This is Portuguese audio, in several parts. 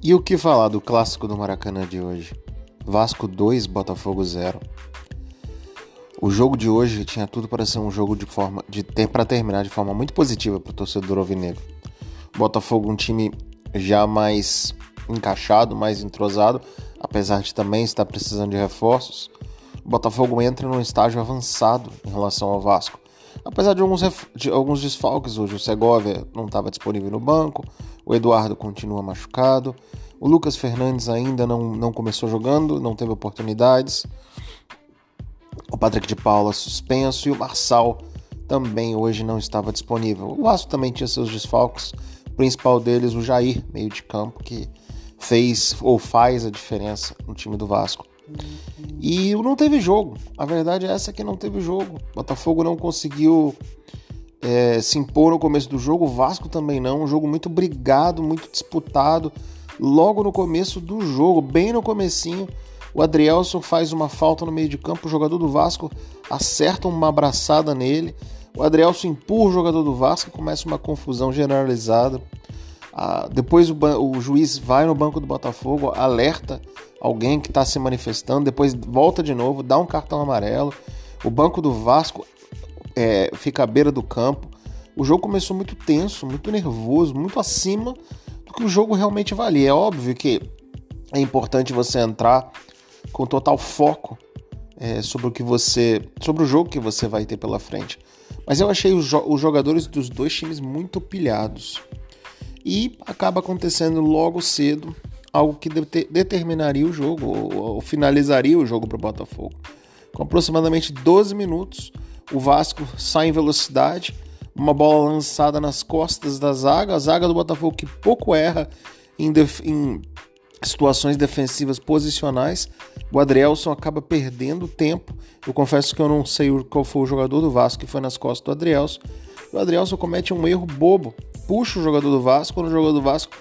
E o que falar do clássico do Maracanã de hoje? Vasco 2, Botafogo 0. O jogo de hoje tinha tudo para ser um jogo de forma de ter para terminar de forma muito positiva para o torcedor alvinegro. Botafogo um time já mais encaixado, mais entrosado, apesar de também estar precisando de reforços. O Botafogo entra num estágio avançado em relação ao Vasco. Apesar de alguns, de alguns desfalques, hoje o Segovia não estava disponível no banco, o Eduardo continua machucado, o Lucas Fernandes ainda não, não começou jogando, não teve oportunidades, o Patrick de Paula suspenso e o Marçal também hoje não estava disponível. O Vasco também tinha seus desfalques, o principal deles o Jair, meio de campo, que fez ou faz a diferença no time do Vasco. E não teve jogo. A verdade é essa que não teve jogo. O Botafogo não conseguiu é, se impor no começo do jogo. O Vasco também não. Um jogo muito brigado, muito disputado. Logo no começo do jogo, bem no comecinho, o Adrielson faz uma falta no meio de campo. O jogador do Vasco acerta uma abraçada nele. O Adrielson empurra o jogador do Vasco começa uma confusão generalizada. Ah, depois o, o, juiz vai no banco do Botafogo, alerta alguém que está se manifestando, depois volta de novo, dá um cartão amarelo. O banco do Vasco é, fica à beira do campo. O jogo começou muito tenso, muito nervoso, muito acima do que o jogo realmente valia. É óbvio que é importante você entrar com total foco é, sobre o que você, sobre o jogo que você vai ter pela frente. Mas eu achei os, jo os jogadores dos dois times muito pilhados e acaba acontecendo logo cedo algo que de determinaria o jogo, ou, ou finalizaria o jogo para o Botafogo. Com aproximadamente 12 minutos, o Vasco sai em velocidade, uma bola lançada nas costas da zaga, a zaga do Botafogo que pouco erra em, em situações defensivas posicionais. O Adrielson acaba perdendo tempo. Eu confesso que eu não sei qual foi o jogador do Vasco que foi nas costas do Adrielson. O Adrielson comete um erro bobo puxa o jogador do Vasco, quando o jogador do Vasco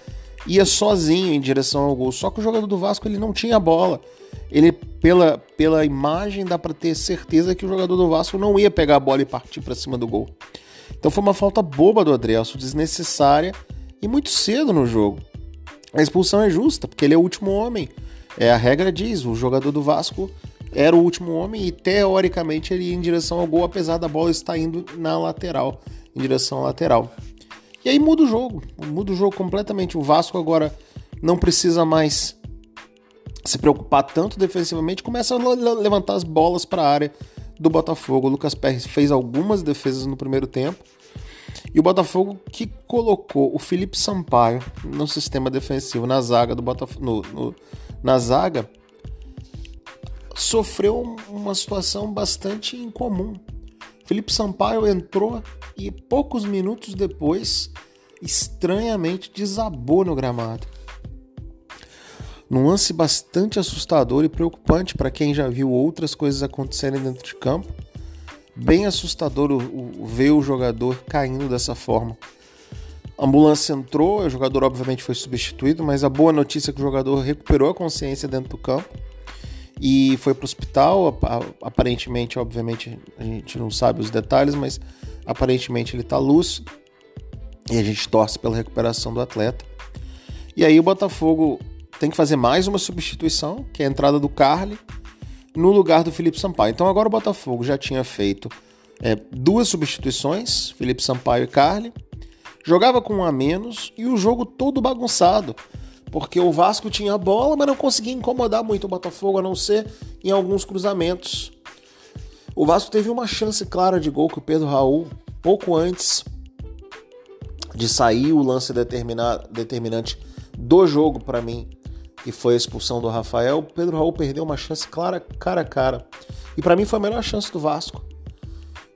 ia sozinho em direção ao gol. Só que o jogador do Vasco ele não tinha bola. Ele, pela, pela imagem, dá para ter certeza que o jogador do Vasco não ia pegar a bola e partir para cima do gol. Então foi uma falta boba do Adrielso, desnecessária e muito cedo no jogo. A expulsão é justa, porque ele é o último homem. É, a regra diz, o jogador do Vasco era o último homem e teoricamente ele ia em direção ao gol, apesar da bola estar indo na lateral, em direção à lateral. E aí muda o jogo, muda o jogo completamente. O Vasco agora não precisa mais se preocupar tanto defensivamente, começa a levantar as bolas para a área do Botafogo. O Lucas Pérez fez algumas defesas no primeiro tempo. E o Botafogo que colocou o Felipe Sampaio no sistema defensivo, na zaga do Botafogo, no, no, na zaga, sofreu uma situação bastante incomum. Felipe Sampaio entrou e poucos minutos depois, estranhamente, desabou no gramado. Num lance bastante assustador e preocupante para quem já viu outras coisas acontecerem dentro de campo. Bem assustador o, o, ver o jogador caindo dessa forma. A ambulância entrou, o jogador obviamente foi substituído, mas a boa notícia é que o jogador recuperou a consciência dentro do campo e foi para o hospital. Aparentemente, obviamente, a gente não sabe os detalhes, mas aparentemente ele está lúcido e a gente torce pela recuperação do atleta. E aí o Botafogo tem que fazer mais uma substituição, que é a entrada do Carly no lugar do Felipe Sampaio. Então agora o Botafogo já tinha feito é, duas substituições, Felipe Sampaio e Carly, jogava com um a menos e o jogo todo bagunçado porque o Vasco tinha a bola, mas não conseguia incomodar muito o Botafogo, a não ser em alguns cruzamentos. O Vasco teve uma chance clara de gol que o Pedro Raul, pouco antes de sair o lance determinante do jogo para mim, que foi a expulsão do Rafael, o Pedro Raul perdeu uma chance clara, cara a cara. E para mim foi a melhor chance do Vasco.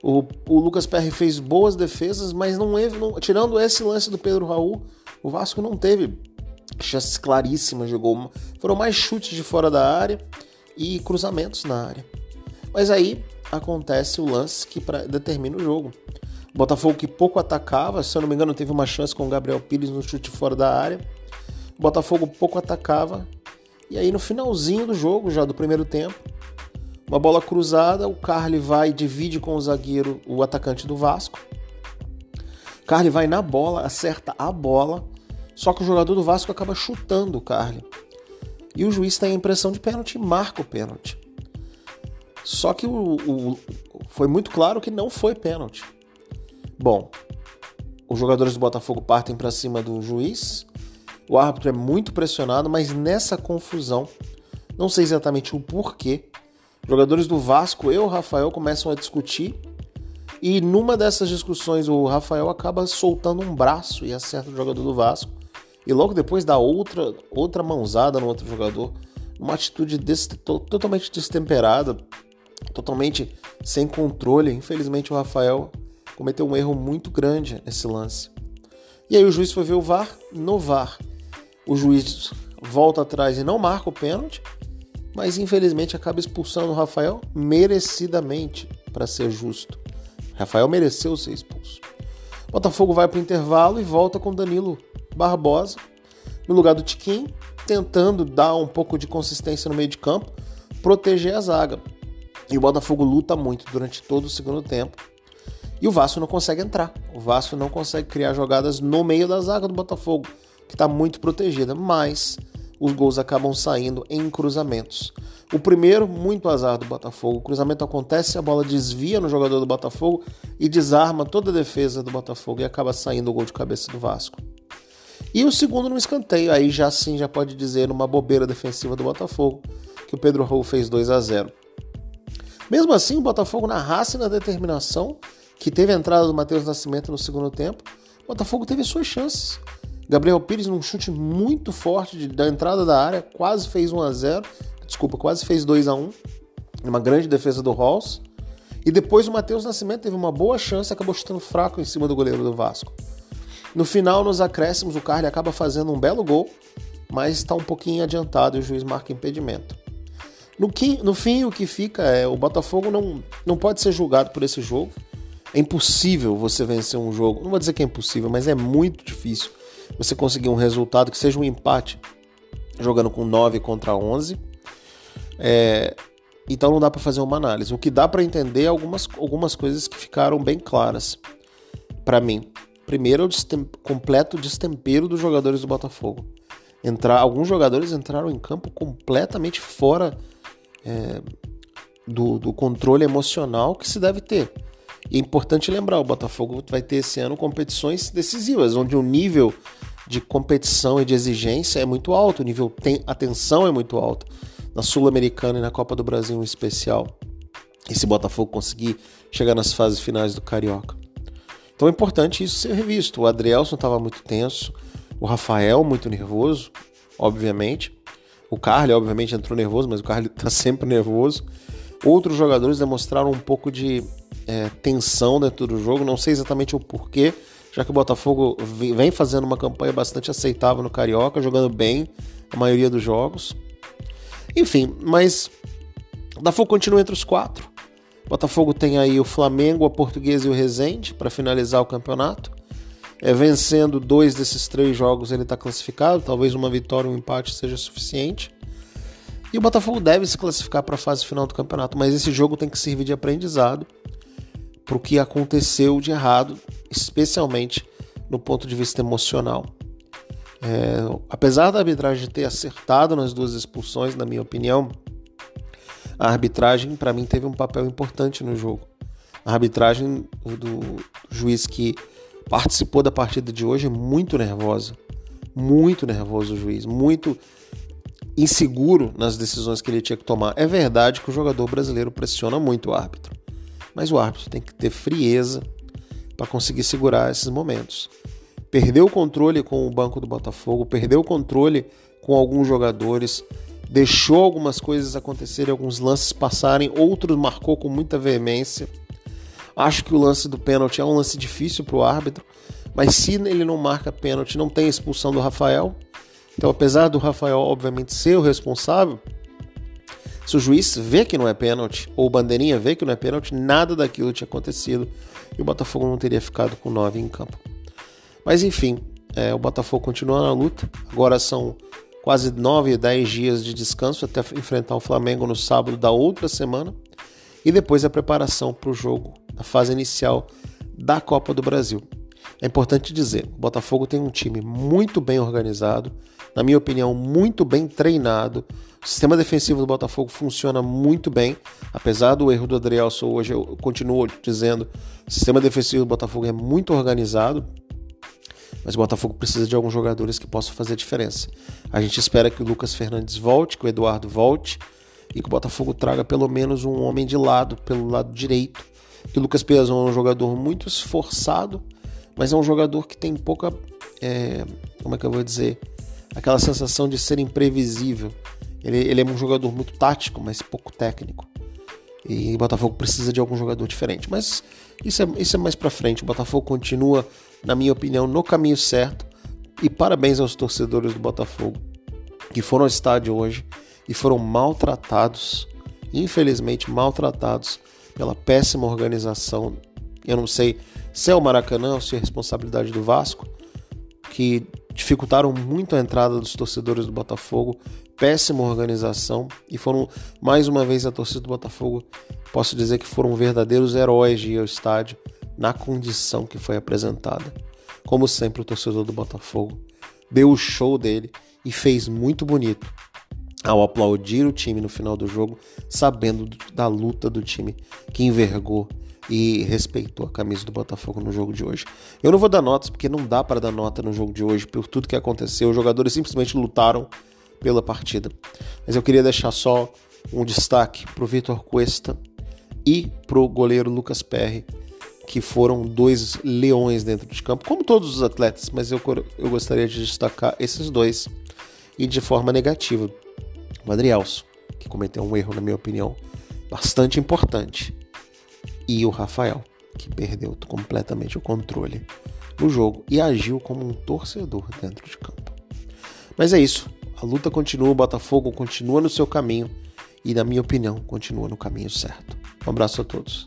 O, o Lucas Perry fez boas defesas, mas não, não tirando esse lance do Pedro Raul, o Vasco não teve chances claríssimas gol. Foram mais chutes de fora da área e cruzamentos na área. Mas aí acontece o lance que pra, determina o jogo. O Botafogo que pouco atacava, se eu não me engano, teve uma chance com o Gabriel Pires no chute fora da área. O Botafogo pouco atacava. E aí no finalzinho do jogo, já do primeiro tempo, uma bola cruzada, o Carly vai e divide com o zagueiro, o atacante do Vasco. Carly vai na bola, acerta a bola Só que o jogador do Vasco acaba chutando o Carly. E o juiz tem a impressão de pênalti e marca o pênalti. Só que o, o, foi muito claro que não foi pênalti. Bom, os jogadores do Botafogo partem para cima do juiz. O árbitro é muito pressionado, mas nessa confusão, não sei exatamente o porquê, jogadores do Vasco e o Rafael começam a discutir. E numa dessas discussões, o Rafael acaba soltando um braço e acerta o jogador do Vasco. E logo depois dá outra, outra mãozada no outro jogador. Uma atitude totalmente destemperada, totalmente sem controle. Infelizmente, o Rafael cometeu um erro muito grande nesse lance. E aí o juiz foi ver o VAR. No VAR, o juiz volta atrás e não marca o pênalti, mas infelizmente acaba expulsando o Rafael merecidamente, para ser justo. Rafael mereceu ser expulso. Botafogo vai para o intervalo e volta com Danilo Barbosa no lugar do Tiquinho, tentando dar um pouco de consistência no meio de campo, proteger a zaga. E o Botafogo luta muito durante todo o segundo tempo. E o Vasco não consegue entrar. O Vasco não consegue criar jogadas no meio da zaga do Botafogo, que está muito protegida. Mas os gols acabam saindo em cruzamentos. O primeiro, muito azar do Botafogo. O cruzamento acontece, a bola desvia no jogador do Botafogo e desarma toda a defesa do Botafogo e acaba saindo o gol de cabeça do Vasco. E o segundo no escanteio, aí já sim já pode dizer uma bobeira defensiva do Botafogo, que o Pedro Raul fez 2 a 0. Mesmo assim, o Botafogo na raça e na determinação, que teve a entrada do Matheus Nascimento no segundo tempo, o Botafogo teve suas chances. Gabriel Pires, num chute muito forte de, da entrada da área, quase fez 1 a 0 desculpa, quase fez 2 a 1 uma grande defesa do Halls. E depois o Matheus Nascimento teve uma boa chance acabou chutando fraco em cima do goleiro do Vasco. No final, nos acréscimos, o Carly acaba fazendo um belo gol, mas está um pouquinho adiantado e o juiz marca impedimento. No, no fim, o que fica é o Botafogo não, não pode ser julgado por esse jogo. É impossível você vencer um jogo. Não vou dizer que é impossível, mas é muito difícil você conseguir um resultado que seja um empate jogando com 9 contra 11. É, então não dá para fazer uma análise. O que dá para entender é algumas, algumas coisas que ficaram bem claras para mim. Primeiro, é o completo destempero dos jogadores do Botafogo. Entrar, alguns jogadores entraram em campo completamente fora é, do, do controle emocional que se deve ter. E é importante lembrar, o Botafogo vai ter esse ano competições decisivas, onde o nível de competição e de exigência é muito alto, o nível tem atenção é muito alto. Na Sul-Americana e na Copa do Brasil em especial. E se o Botafogo conseguir chegar nas fases finais do Carioca. Então é importante isso ser revisto. O Adrielson estava muito tenso, o Rafael muito nervoso, obviamente. O Carly, obviamente, entrou nervoso, mas o Carly está sempre nervoso. Outros jogadores demonstraram um pouco de é, tensão dentro do jogo, não sei exatamente o porquê, já que o Botafogo vem fazendo uma campanha bastante aceitável no Carioca, jogando bem a maioria dos jogos. Enfim, mas o Botafogo continua entre os quatro. Botafogo tem aí o Flamengo, a Portuguesa e o Resende para finalizar o campeonato. É, vencendo dois desses três jogos, ele está classificado. Talvez uma vitória um empate seja suficiente. E o Botafogo deve se classificar para a fase final do campeonato, mas esse jogo tem que servir de aprendizado para o que aconteceu de errado, especialmente no ponto de vista emocional. É, apesar da arbitragem ter acertado nas duas expulsões, na minha opinião, a arbitragem para mim teve um papel importante no jogo. A arbitragem do juiz que participou da partida de hoje é muito nervosa. Muito nervoso o juiz, muito inseguro nas decisões que ele tinha que tomar. É verdade que o jogador brasileiro pressiona muito o árbitro, mas o árbitro tem que ter frieza para conseguir segurar esses momentos. Perdeu o controle com o banco do Botafogo, perdeu o controle com alguns jogadores, deixou algumas coisas acontecerem, alguns lances passarem, outros marcou com muita veemência. Acho que o lance do pênalti é um lance difícil para o árbitro, mas se ele não marca pênalti, não tem expulsão do Rafael. Então, apesar do Rafael, obviamente, ser o responsável, se o juiz vê que não é pênalti, ou o bandeirinha vê que não é pênalti, nada daquilo tinha acontecido e o Botafogo não teria ficado com nove em campo. Mas enfim, é, o Botafogo continua na luta. Agora são quase nove, dez dias de descanso até enfrentar o Flamengo no sábado da outra semana e depois a preparação para o jogo, a fase inicial da Copa do Brasil. É importante dizer, o Botafogo tem um time muito bem organizado, na minha opinião, muito bem treinado. O sistema defensivo do Botafogo funciona muito bem, apesar do erro do Adrielson hoje, eu continuo dizendo, o sistema defensivo do Botafogo é muito organizado, mas o Botafogo precisa de alguns jogadores que possam fazer diferença. A gente espera que o Lucas Fernandes volte, que o Eduardo volte e que o Botafogo traga pelo menos um homem de lado, pelo lado direito. Que o Lucas Piazon é um jogador muito esforçado, mas é um jogador que tem pouca. É, como é que eu vou dizer? Aquela sensação de ser imprevisível. Ele, ele é um jogador muito tático, mas pouco técnico. E o Botafogo precisa de algum jogador diferente. Mas isso é, isso é mais para frente. O Botafogo continua, na minha opinião, no caminho certo. E parabéns aos torcedores do Botafogo que foram ao estádio hoje e foram maltratados, infelizmente maltratados pela péssima organização. Eu não sei se é o Maracanã ou se é responsabilidade do Vasco, que dificultaram muito a entrada dos torcedores do Botafogo, péssima organização e foram mais uma vez a torcida do Botafogo, posso dizer que foram verdadeiros heróis de ir ao estádio na condição que foi apresentada. Como sempre o torcedor do Botafogo deu o show dele e fez muito bonito ao aplaudir o time no final do jogo, sabendo da luta do time que envergou e respeitou a camisa do Botafogo no jogo de hoje. Eu não vou dar notas porque não dá para dar nota no jogo de hoje por tudo que aconteceu. Os jogadores simplesmente lutaram pela partida. Mas eu queria deixar só um destaque para o Vitor Cuesta e para o goleiro Lucas Perry, que foram dois leões dentro de campo, como todos os atletas, mas eu, eu gostaria de destacar esses dois e de forma negativa. O Adrielso, que cometeu um erro, na minha opinião, bastante importante e o Rafael, que perdeu completamente o controle do jogo e agiu como um torcedor dentro de campo. Mas é isso, a luta continua, o Botafogo continua no seu caminho e, na minha opinião, continua no caminho certo. Um abraço a todos.